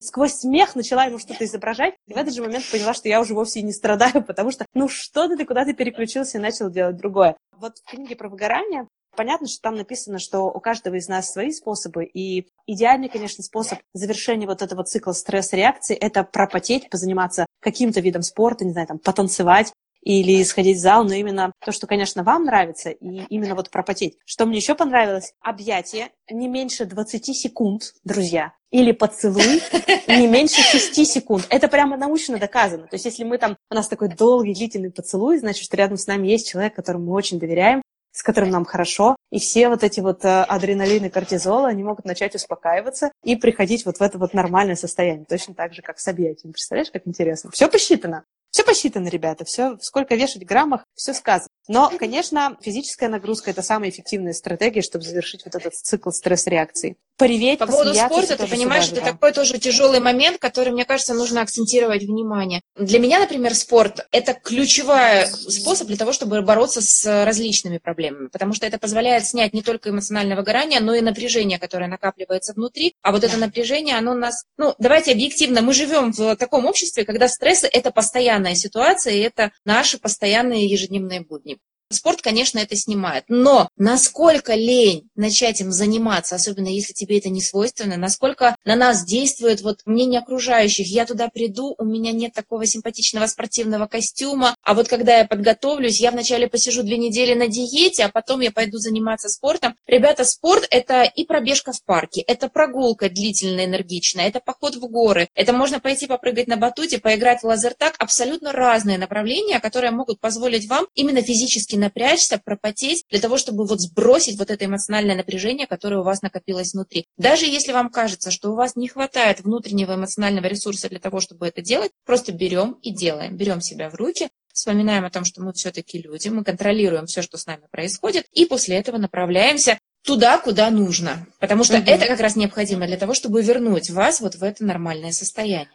сквозь смех начала ему что-то изображать, и в этот же момент поняла, что я уже вовсе не страдаю, потому что, ну что ты, куда ты переключился и начал делать другое. Вот в книге про выгорание Понятно, что там написано, что у каждого из нас свои способы, и идеальный, конечно, способ завершения вот этого цикла стресс-реакции – это пропотеть, позаниматься каким-то видом спорта, не знаю, там, потанцевать, или сходить в зал, но именно то, что, конечно, вам нравится, и именно вот пропотеть. Что мне еще понравилось? Объятие не меньше 20 секунд, друзья, или поцелуй не меньше 6 секунд. Это прямо научно доказано. То есть если мы там, у нас такой долгий, длительный поцелуй, значит, что рядом с нами есть человек, которому мы очень доверяем, с которым нам хорошо, и все вот эти вот э, адреналины, кортизола, они могут начать успокаиваться и приходить вот в это вот нормальное состояние, точно так же, как с объятием. Представляешь, как интересно? Все посчитано. Все посчитано, ребята, все, сколько вешать в граммах, все сказано. Но, конечно, физическая нагрузка – это самая эффективная стратегия, чтобы завершить вот этот цикл стресс-реакции. Пореветь, По поводу спорта, ты понимаешь, это да. такой тоже тяжелый момент, который, мне кажется, нужно акцентировать внимание. Для меня, например, спорт – это ключевой способ для того, чтобы бороться с различными проблемами, потому что это позволяет снять не только эмоциональное выгорание, но и напряжение, которое накапливается внутри. А вот это напряжение, оно нас… Ну, давайте объективно, мы живем в таком обществе, когда стрессы – это постоянная ситуация, и это наши постоянные ежедневные будни. Спорт, конечно, это снимает. Но насколько лень начать им заниматься, особенно если тебе это не свойственно, насколько на нас действует вот мнение окружающих. Я туда приду, у меня нет такого симпатичного спортивного костюма, а вот когда я подготовлюсь, я вначале посижу две недели на диете, а потом я пойду заниматься спортом. Ребята, спорт – это и пробежка в парке, это прогулка длительная, энергичная, это поход в горы, это можно пойти попрыгать на батуте, поиграть в лазертаг. Абсолютно разные направления, которые могут позволить вам именно физически напрячься, пропотеть, для того, чтобы вот сбросить вот это эмоциональное напряжение, которое у вас накопилось внутри. Даже если вам кажется, что у вас не хватает внутреннего эмоционального ресурса для того, чтобы это делать, просто берем и делаем. Берем себя в руки, вспоминаем о том, что мы все-таки люди, мы контролируем все, что с нами происходит, и после этого направляемся туда, куда нужно. Потому что угу. это как раз необходимо для того, чтобы вернуть вас вот в это нормальное состояние.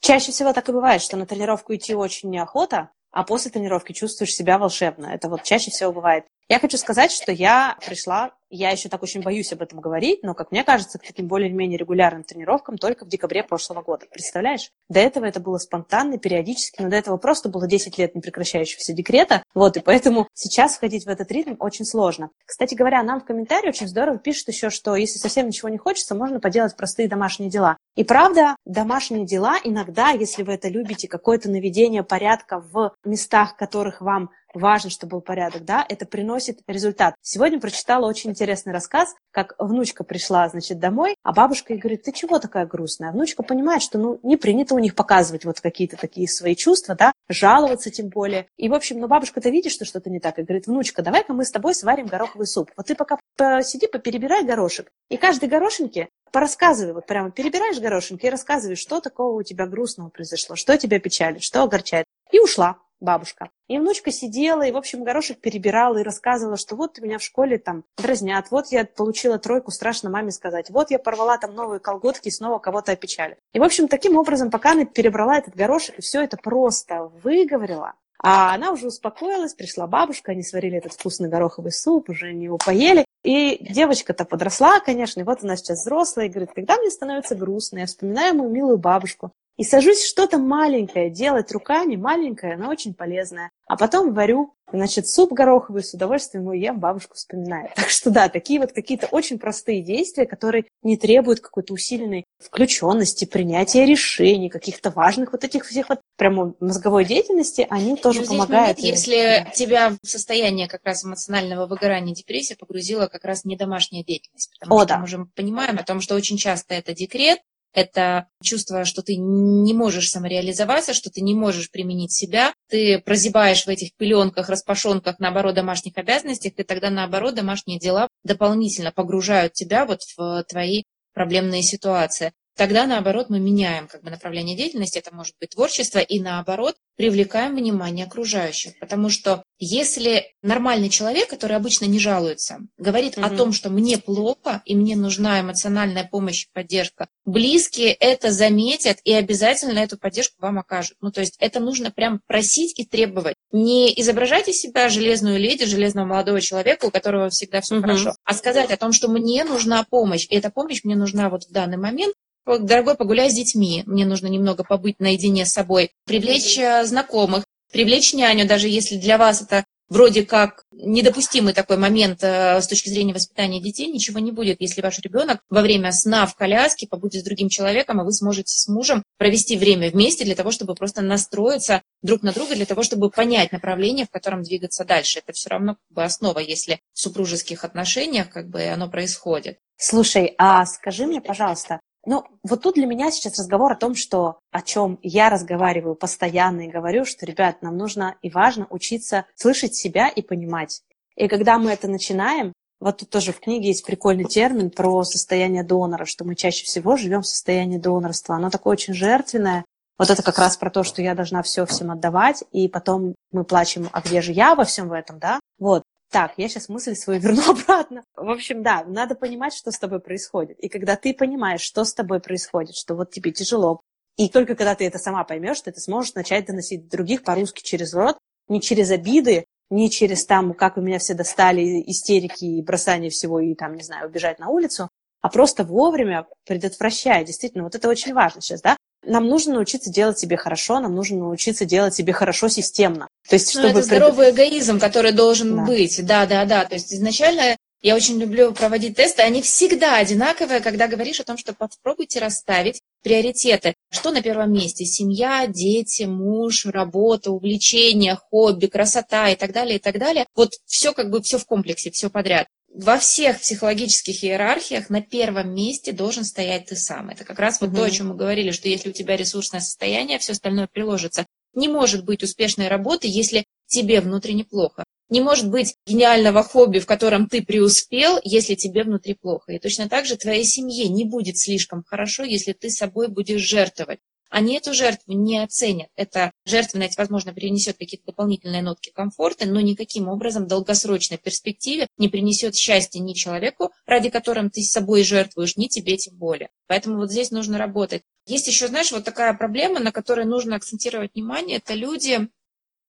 Чаще всего так и бывает, что на тренировку идти очень неохота, а после тренировки чувствуешь себя волшебно. Это вот чаще всего бывает. Я хочу сказать, что я пришла я еще так очень боюсь об этом говорить, но, как мне кажется, к таким более-менее регулярным тренировкам только в декабре прошлого года. Представляешь? До этого это было спонтанно, периодически, но до этого просто было 10 лет непрекращающегося декрета. Вот, и поэтому сейчас входить в этот ритм очень сложно. Кстати говоря, нам в комментарии очень здорово пишут еще, что если совсем ничего не хочется, можно поделать простые домашние дела. И правда, домашние дела иногда, если вы это любите, какое-то наведение порядка в местах, которых вам важно, чтобы был порядок, да, это приносит результат. Сегодня прочитала очень интересный рассказ, как внучка пришла, значит, домой, а бабушка ей говорит, ты чего такая грустная? А внучка понимает, что, ну, не принято у них показывать вот какие-то такие свои чувства, да, жаловаться тем более. И, в общем, ну, бабушка-то видит, что что-то не так, и говорит, внучка, давай-ка мы с тобой сварим гороховый суп. Вот ты пока посиди, поперебирай горошек. И каждой горошинке порассказывай, вот прямо перебираешь горошинки и рассказывай, что такого у тебя грустного произошло, что тебя печалит, что огорчает. И ушла бабушка. И внучка сидела, и, в общем, горошек перебирала и рассказывала, что вот меня в школе там дразнят, вот я получила тройку, страшно маме сказать, вот я порвала там новые колготки и снова кого-то опечали. И, в общем, таким образом, пока она перебрала этот горошек и все это просто выговорила, а она уже успокоилась, пришла бабушка, они сварили этот вкусный гороховый суп, уже они его поели. И девочка-то подросла, конечно, и вот она сейчас взрослая, и говорит, когда мне становится грустно, я вспоминаю мою милую бабушку, и сажусь что-то маленькое делать руками, маленькое, но очень полезное. А потом варю, значит, суп гороховый, с удовольствием его ем, бабушку вспоминаю. Так что да, такие вот какие-то очень простые действия, которые не требуют какой-то усиленной включенности, принятия решений, каких-то важных вот этих всех вот прямо мозговой деятельности, они тоже помогают. Момент, если да. тебя в состояние как раз эмоционального выгорания, депрессии погрузила как раз не домашняя деятельность. Потому О, что да. мы уже понимаем о том, что очень часто это декрет, это чувство, что ты не можешь самореализоваться, что ты не можешь применить себя, ты прозябаешь в этих пеленках, распашонках, наоборот, домашних обязанностях, и тогда, наоборот, домашние дела дополнительно погружают тебя вот в твои проблемные ситуации тогда, наоборот, мы меняем как бы, направление деятельности, это может быть творчество, и наоборот, привлекаем внимание окружающих. Потому что если нормальный человек, который обычно не жалуется, говорит угу. о том, что мне плохо и мне нужна эмоциональная помощь и поддержка, близкие это заметят и обязательно эту поддержку вам окажут. Ну, то есть это нужно прям просить и требовать. Не изображайте себя железную леди, железного молодого человека, у которого всегда все угу. хорошо, а сказать о том, что мне нужна помощь, и эта помощь мне нужна вот в данный момент, дорогой, погуляй с детьми, мне нужно немного побыть наедине с собой, привлечь э, знакомых, привлечь няню, даже если для вас это вроде как недопустимый такой момент э, с точки зрения воспитания детей, ничего не будет, если ваш ребенок во время сна в коляске побудет с другим человеком, а вы сможете с мужем провести время вместе для того, чтобы просто настроиться друг на друга, для того, чтобы понять направление, в котором двигаться дальше. Это все равно как бы основа, если в супружеских отношениях как бы оно происходит. Слушай, а скажи мне, пожалуйста, ну, вот тут для меня сейчас разговор о том, что о чем я разговариваю постоянно и говорю, что, ребят, нам нужно и важно учиться слышать себя и понимать. И когда мы это начинаем, вот тут тоже в книге есть прикольный термин про состояние донора, что мы чаще всего живем в состоянии донорства. Оно такое очень жертвенное. Вот это как раз про то, что я должна все всем отдавать, и потом мы плачем, а где же я во всем в этом, да? Вот. Так, я сейчас мысль свою верну обратно. В общем, да, надо понимать, что с тобой происходит. И когда ты понимаешь, что с тобой происходит, что вот тебе тяжело, и только когда ты это сама поймешь, ты это сможешь начать доносить других по-русски через рот, не через обиды, не через там, как у меня все достали, истерики и бросание всего, и там, не знаю, убежать на улицу, а просто вовремя предотвращая. Действительно, вот это очень важно сейчас, да? Нам нужно научиться делать себе хорошо, нам нужно научиться делать себе хорошо системно. То есть, ну, чтобы... Ну, это здоровый эгоизм, который должен да. быть. Да, да, да. То есть изначально я очень люблю проводить тесты, они всегда одинаковые, когда говоришь о том, что попробуйте расставить приоритеты. Что на первом месте? Семья, дети, муж, работа, увлечения, хобби, красота и так далее, и так далее. Вот все как бы все в комплексе, все подряд во всех психологических иерархиях на первом месте должен стоять ты сам. Это как раз вот угу. то, о чем мы говорили, что если у тебя ресурсное состояние, все остальное приложится. Не может быть успешной работы, если тебе внутренне плохо. Не может быть гениального хобби, в котором ты преуспел, если тебе внутри плохо. И точно так же твоей семье не будет слишком хорошо, если ты собой будешь жертвовать они эту жертву не оценят. Эта жертвенность, возможно, принесет какие-то дополнительные нотки комфорта, но никаким образом в долгосрочной перспективе не принесет счастья ни человеку, ради которым ты с собой жертвуешь, ни тебе тем более. Поэтому вот здесь нужно работать. Есть еще, знаешь, вот такая проблема, на которой нужно акцентировать внимание, это люди,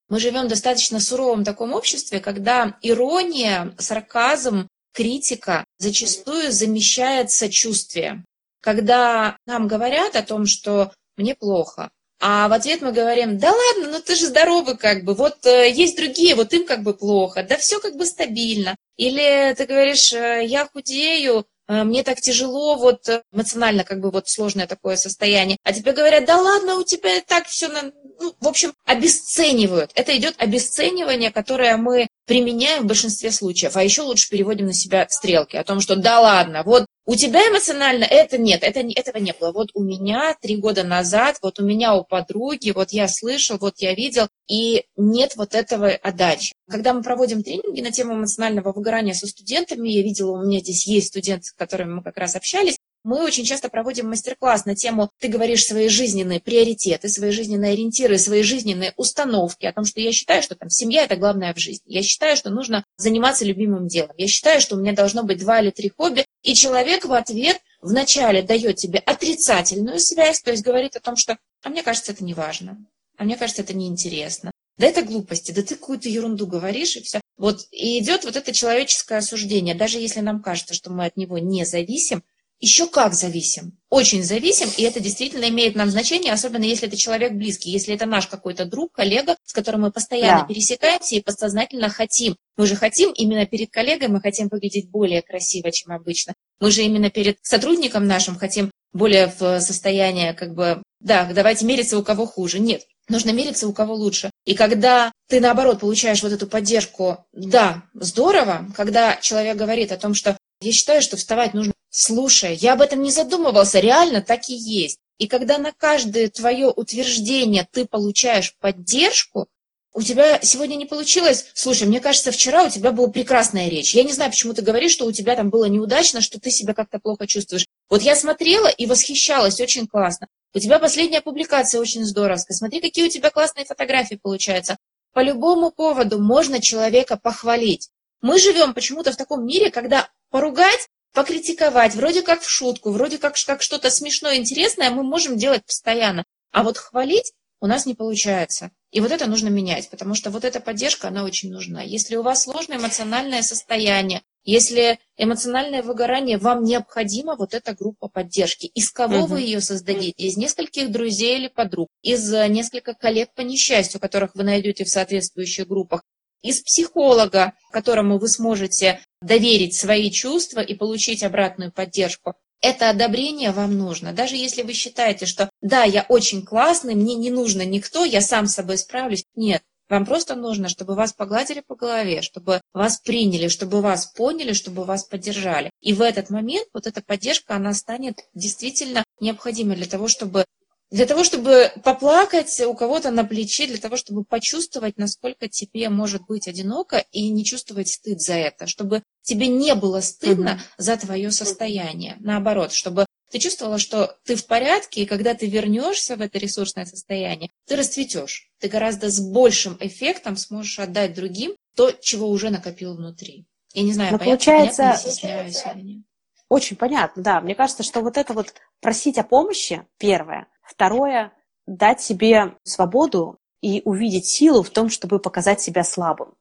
мы живем в достаточно суровом таком обществе, когда ирония, сарказм, критика зачастую замещает сочувствие. Когда нам говорят о том, что мне плохо, а в ответ мы говорим, да ладно, ну ты же здоровый как бы, вот э, есть другие, вот им как бы плохо, да все как бы стабильно. Или ты говоришь, э, я худею, э, мне так тяжело, вот эмоционально как бы вот сложное такое состояние. А тебе говорят, да ладно, у тебя так все, ну, в общем, обесценивают. Это идет обесценивание, которое мы применяем в большинстве случаев. А еще лучше переводим на себя стрелки о том, что да ладно, вот у тебя эмоционально это нет, это, этого не было. Вот у меня три года назад, вот у меня у подруги, вот я слышал, вот я видел, и нет вот этого отдачи. Когда мы проводим тренинги на тему эмоционального выгорания со студентами, я видела, у меня здесь есть студенты, с которыми мы как раз общались, мы очень часто проводим мастер-класс на тему «Ты говоришь свои жизненные приоритеты, свои жизненные ориентиры, свои жизненные установки», о том, что я считаю, что там семья – это главное в жизни. Я считаю, что нужно заниматься любимым делом. Я считаю, что у меня должно быть два или три хобби. И человек в ответ вначале дает тебе отрицательную связь, то есть говорит о том, что «а мне кажется, это не важно, а мне кажется, это неинтересно». Да это глупости, да ты какую-то ерунду говоришь, и все. Вот, и идет вот это человеческое осуждение. Даже если нам кажется, что мы от него не зависим, еще как зависим. Очень зависим, и это действительно имеет нам значение, особенно если это человек близкий, если это наш какой-то друг, коллега, с которым мы постоянно да. пересекаемся и подсознательно хотим. Мы же хотим именно перед коллегой, мы хотим выглядеть более красиво, чем обычно. Мы же именно перед сотрудником нашим хотим более в состоянии, как бы, да, давайте мериться, у кого хуже. Нет, нужно мериться, у кого лучше. И когда ты, наоборот, получаешь вот эту поддержку, да, здорово, когда человек говорит о том, что я считаю, что вставать нужно Слушай, я об этом не задумывался, реально так и есть. И когда на каждое твое утверждение ты получаешь поддержку, у тебя сегодня не получилось, слушай, мне кажется, вчера у тебя была прекрасная речь. Я не знаю, почему ты говоришь, что у тебя там было неудачно, что ты себя как-то плохо чувствуешь. Вот я смотрела и восхищалась, очень классно. У тебя последняя публикация очень здоровская. Смотри, какие у тебя классные фотографии получаются. По любому поводу можно человека похвалить. Мы живем почему-то в таком мире, когда поругать покритиковать, вроде как в шутку, вроде как, как что-то смешное, интересное мы можем делать постоянно. А вот хвалить у нас не получается. И вот это нужно менять, потому что вот эта поддержка, она очень нужна. Если у вас сложное эмоциональное состояние, если эмоциональное выгорание, вам необходима вот эта группа поддержки. Из кого угу. вы ее создадите? Из нескольких друзей или подруг? Из э, нескольких коллег по несчастью, которых вы найдете в соответствующих группах? Из психолога, которому вы сможете доверить свои чувства и получить обратную поддержку. Это одобрение вам нужно. Даже если вы считаете, что да, я очень классный, мне не нужно никто, я сам с собой справлюсь. Нет, вам просто нужно, чтобы вас погладили по голове, чтобы вас приняли, чтобы вас поняли, чтобы вас поддержали. И в этот момент вот эта поддержка, она станет действительно необходимой для того, чтобы для того, чтобы поплакать у кого-то на плече, для того, чтобы почувствовать, насколько тебе может быть одиноко и не чувствовать стыд за это, чтобы тебе не было стыдно mm-hmm. за твое состояние. Наоборот, чтобы ты чувствовала, что ты в порядке, и когда ты вернешься в это ресурсное состояние, ты расцветешь. Ты гораздо с большим эффектом сможешь отдать другим то, чего уже накопил внутри. Я не знаю, Но понятно, получается, понятно, стесняюсь или нет. Очень понятно, да. Мне кажется, что вот это вот просить о помощи, первое, Второе, дать себе свободу и увидеть силу в том, чтобы показать себя слабым.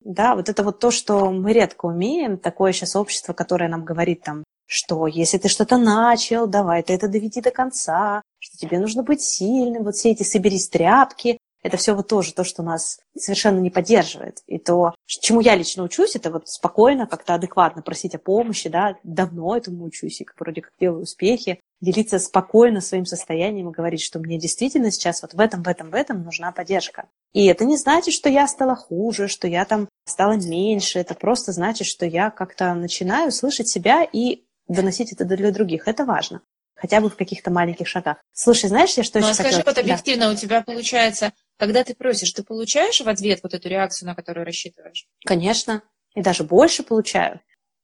Да, вот это вот то, что мы редко умеем, такое сейчас общество, которое нам говорит там, что если ты что-то начал, давай ты это доведи до конца, что тебе нужно быть сильным, вот все эти соберись тряпки, это все вот тоже то, что нас совершенно не поддерживает. И то, чему я лично учусь, это вот спокойно, как-то адекватно просить о помощи, да, давно этому учусь, и вроде как делаю успехи, делиться спокойно своим состоянием и говорить, что мне действительно сейчас вот в этом, в этом, в этом нужна поддержка. И это не значит, что я стала хуже, что я там стала меньше, это просто значит, что я как-то начинаю слышать себя и доносить это для других. Это важно. Хотя бы в каких-то маленьких шагах. Слушай, знаешь, я что ну, еще скажи, хотела... вот объективно, да. у тебя получается когда ты просишь, ты получаешь в ответ вот эту реакцию, на которую рассчитываешь? Конечно. И даже больше получаю.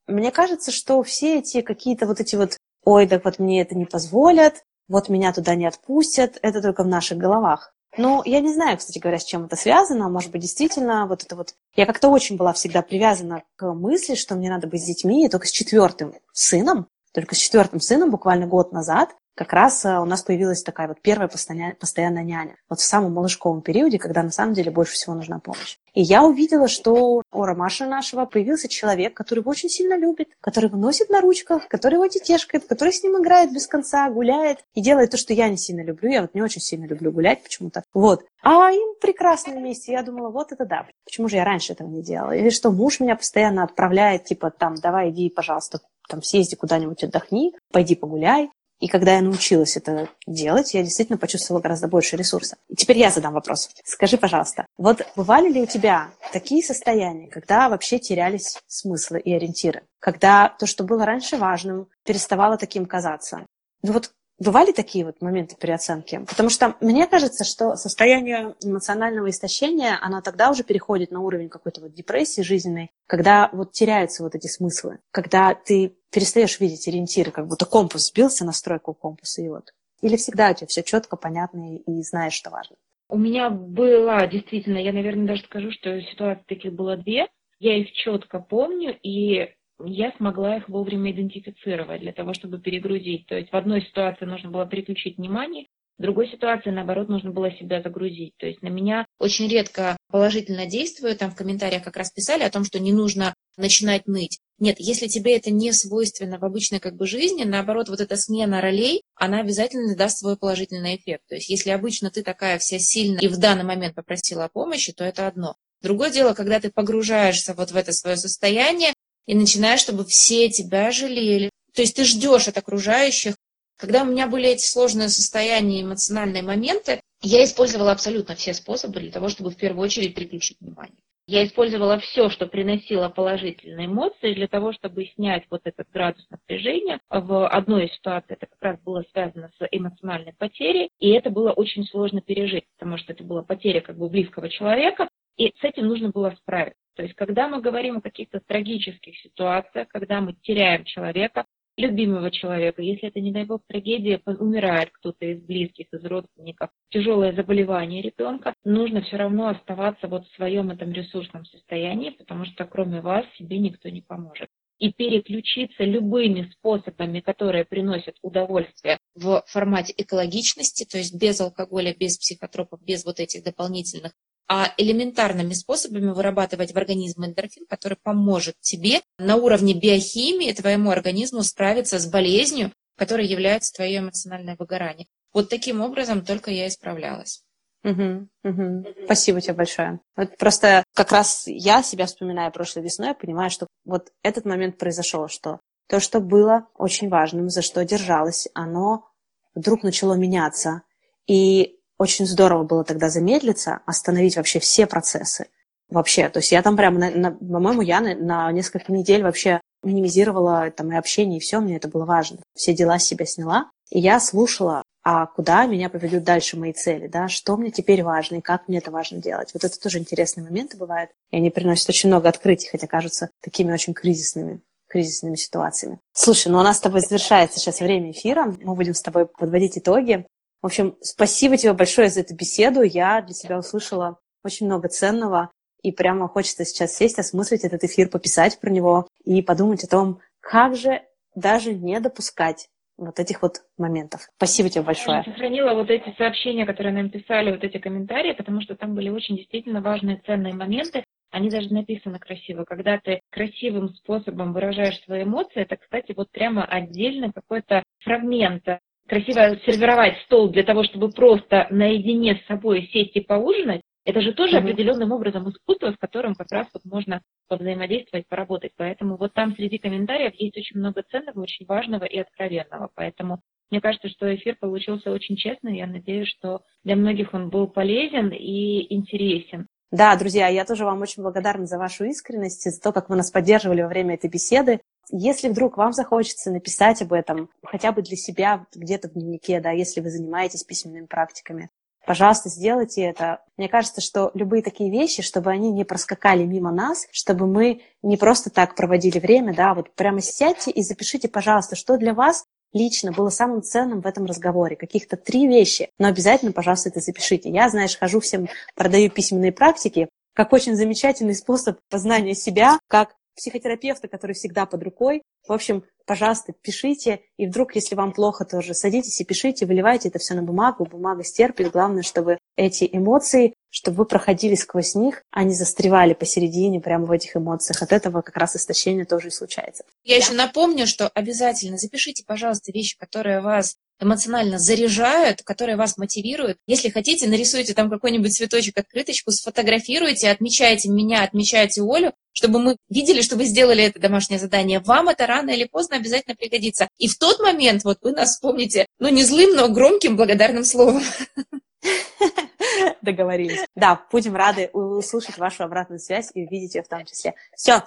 Мне кажется, что все эти какие-то вот эти вот «Ой, так вот мне это не позволят», «Вот меня туда не отпустят», это только в наших головах. Но я не знаю, кстати говоря, с чем это связано. Может быть, действительно, вот это вот... Я как-то очень была всегда привязана к мысли, что мне надо быть с детьми, и только с четвертым сыном, только с четвертым сыном буквально год назад как раз э, у нас появилась такая вот первая постоянная няня. Вот в самом малышковом периоде, когда на самом деле больше всего нужна помощь. И я увидела, что у Ромаша нашего появился человек, который его очень сильно любит, который его носит на ручках, который его тетешкает, который с ним играет без конца, гуляет и делает то, что я не сильно люблю. Я вот не очень сильно люблю гулять почему-то. Вот. А им прекрасно вместе. Я думала, вот это да. Почему же я раньше этого не делала? Или что муж меня постоянно отправляет, типа, там, давай, иди, пожалуйста, там, съезди куда-нибудь, отдохни, пойди погуляй. И когда я научилась это делать, я действительно почувствовала гораздо больше ресурса. И теперь я задам вопрос. Скажи, пожалуйста, вот бывали ли у тебя такие состояния, когда вообще терялись смыслы и ориентиры? Когда то, что было раньше важным, переставало таким казаться? Ну вот Бывали такие вот моменты переоценки? Потому что мне кажется, что состояние эмоционального истощения, оно тогда уже переходит на уровень какой-то вот депрессии жизненной, когда вот теряются вот эти смыслы, когда ты перестаешь видеть ориентиры, как будто компас сбился, настройку компаса, и вот. Или всегда у тебя все четко, понятно, и знаешь, что важно? У меня была, действительно, я, наверное, даже скажу, что ситуаций таких было две. Я их четко помню, и я смогла их вовремя идентифицировать для того, чтобы перегрузить. То есть в одной ситуации нужно было переключить внимание, в другой ситуации, наоборот, нужно было себя загрузить. То есть на меня очень редко положительно действует. Там в комментариях как раз писали о том, что не нужно начинать ныть. Нет, если тебе это не свойственно в обычной как бы жизни, наоборот, вот эта смена ролей, она обязательно даст свой положительный эффект. То есть если обычно ты такая вся сильная и в данный момент попросила о помощи, то это одно. Другое дело, когда ты погружаешься вот в это свое состояние, и начинаешь, чтобы все тебя жалели. То есть ты ждешь от окружающих. Когда у меня были эти сложные состояния, эмоциональные моменты, я использовала абсолютно все способы для того, чтобы в первую очередь переключить внимание. Я использовала все, что приносило положительные эмоции для того, чтобы снять вот этот градус напряжения. В одной из ситуаций это как раз было связано с эмоциональной потерей, и это было очень сложно пережить, потому что это была потеря как бы близкого человека, и с этим нужно было справиться. То есть, когда мы говорим о каких-то трагических ситуациях, когда мы теряем человека, любимого человека, если это, не дай бог, трагедия, умирает кто-то из близких, из родственников, тяжелое заболевание ребенка, нужно все равно оставаться вот в своем этом ресурсном состоянии, потому что кроме вас себе никто не поможет. И переключиться любыми способами, которые приносят удовольствие в формате экологичности, то есть без алкоголя, без психотропов, без вот этих дополнительных а элементарными способами вырабатывать в организм эндорфин, который поможет тебе на уровне биохимии твоему организму справиться с болезнью, которая является твое эмоциональное выгорание. Вот таким образом только я исправлялась. Угу, угу. Спасибо тебе большое. Вот просто как раз я себя вспоминаю прошлой весной, я понимаю, что вот этот момент произошел, что то, что было очень важным, за что держалась, оно вдруг начало меняться. И очень здорово было тогда замедлиться, остановить вообще все процессы. Вообще, то есть я там прямо, на, на, по-моему, я на, на несколько недель вообще минимизировала там и общение, и все, мне это было важно. Все дела с себя сняла, и я слушала, а куда меня поведут дальше мои цели, да, что мне теперь важно и как мне это важно делать. Вот это тоже интересные моменты бывают, и они приносят очень много открытий, хотя кажутся такими очень кризисными кризисными ситуациями. Слушай, ну у нас с тобой завершается сейчас время эфира. Мы будем с тобой подводить итоги. В общем, спасибо тебе большое за эту беседу. Я для себя услышала очень много ценного. И прямо хочется сейчас сесть, осмыслить этот эфир, пописать про него и подумать о том, как же даже не допускать вот этих вот моментов. Спасибо тебе большое. Я сохранила вот эти сообщения, которые нам писали, вот эти комментарии, потому что там были очень действительно важные, ценные моменты. Они даже написаны красиво. Когда ты красивым способом выражаешь свои эмоции, это, кстати, вот прямо отдельно какой-то фрагмент красиво сервировать стол для того, чтобы просто наедине с собой сесть и поужинать, это же тоже mm-hmm. определенным образом искусство, с которым как раз вот можно повзаимодействовать, поработать. Поэтому вот там среди комментариев есть очень много ценного, очень важного и откровенного. Поэтому мне кажется, что эфир получился очень честный. Я надеюсь, что для многих он был полезен и интересен. Да, друзья, я тоже вам очень благодарна за вашу искренность, за то, как вы нас поддерживали во время этой беседы. Если вдруг вам захочется написать об этом хотя бы для себя где-то в дневнике, да, если вы занимаетесь письменными практиками, пожалуйста, сделайте это. Мне кажется, что любые такие вещи, чтобы они не проскакали мимо нас, чтобы мы не просто так проводили время, да, вот прямо сядьте и запишите, пожалуйста, что для вас лично было самым ценным в этом разговоре. Каких-то три вещи. Но обязательно, пожалуйста, это запишите. Я, знаешь, хожу всем, продаю письменные практики, как очень замечательный способ познания себя, как психотерапевта, который всегда под рукой. В общем, пожалуйста, пишите, и вдруг, если вам плохо, тоже садитесь и пишите, выливайте это все на бумагу, бумага стерпит. Главное, чтобы эти эмоции чтобы вы проходили сквозь них, а не застревали посередине прямо в этих эмоциях. От этого как раз истощение тоже и случается. Я да? еще напомню, что обязательно запишите, пожалуйста, вещи, которые вас эмоционально заряжают, которые вас мотивируют. Если хотите, нарисуйте там какой-нибудь цветочек, открыточку, сфотографируйте, отмечайте меня, отмечайте Олю, чтобы мы видели, что вы сделали это домашнее задание. Вам это рано или поздно обязательно пригодится. И в тот момент вот вы нас вспомните, ну не злым, но громким благодарным словом. Договорились. Да, будем рады услышать вашу обратную связь и увидеть ее в том числе. Все,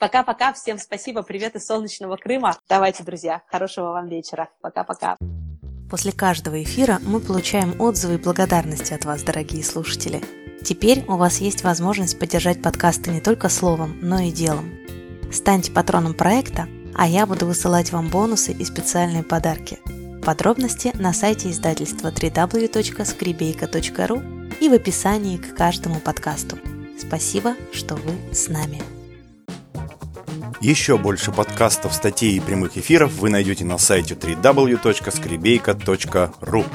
Пока-пока, всем спасибо, привет из солнечного Крыма. Давайте, друзья, хорошего вам вечера. Пока-пока. После каждого эфира мы получаем отзывы и благодарности от вас, дорогие слушатели. Теперь у вас есть возможность поддержать подкасты не только словом, но и делом. Станьте патроном проекта, а я буду высылать вам бонусы и специальные подарки. Подробности на сайте издательства www.skribeyka.ru и в описании к каждому подкасту. Спасибо, что вы с нами. Еще больше подкастов, статей и прямых эфиров вы найдете на сайте www.skribeyka.ru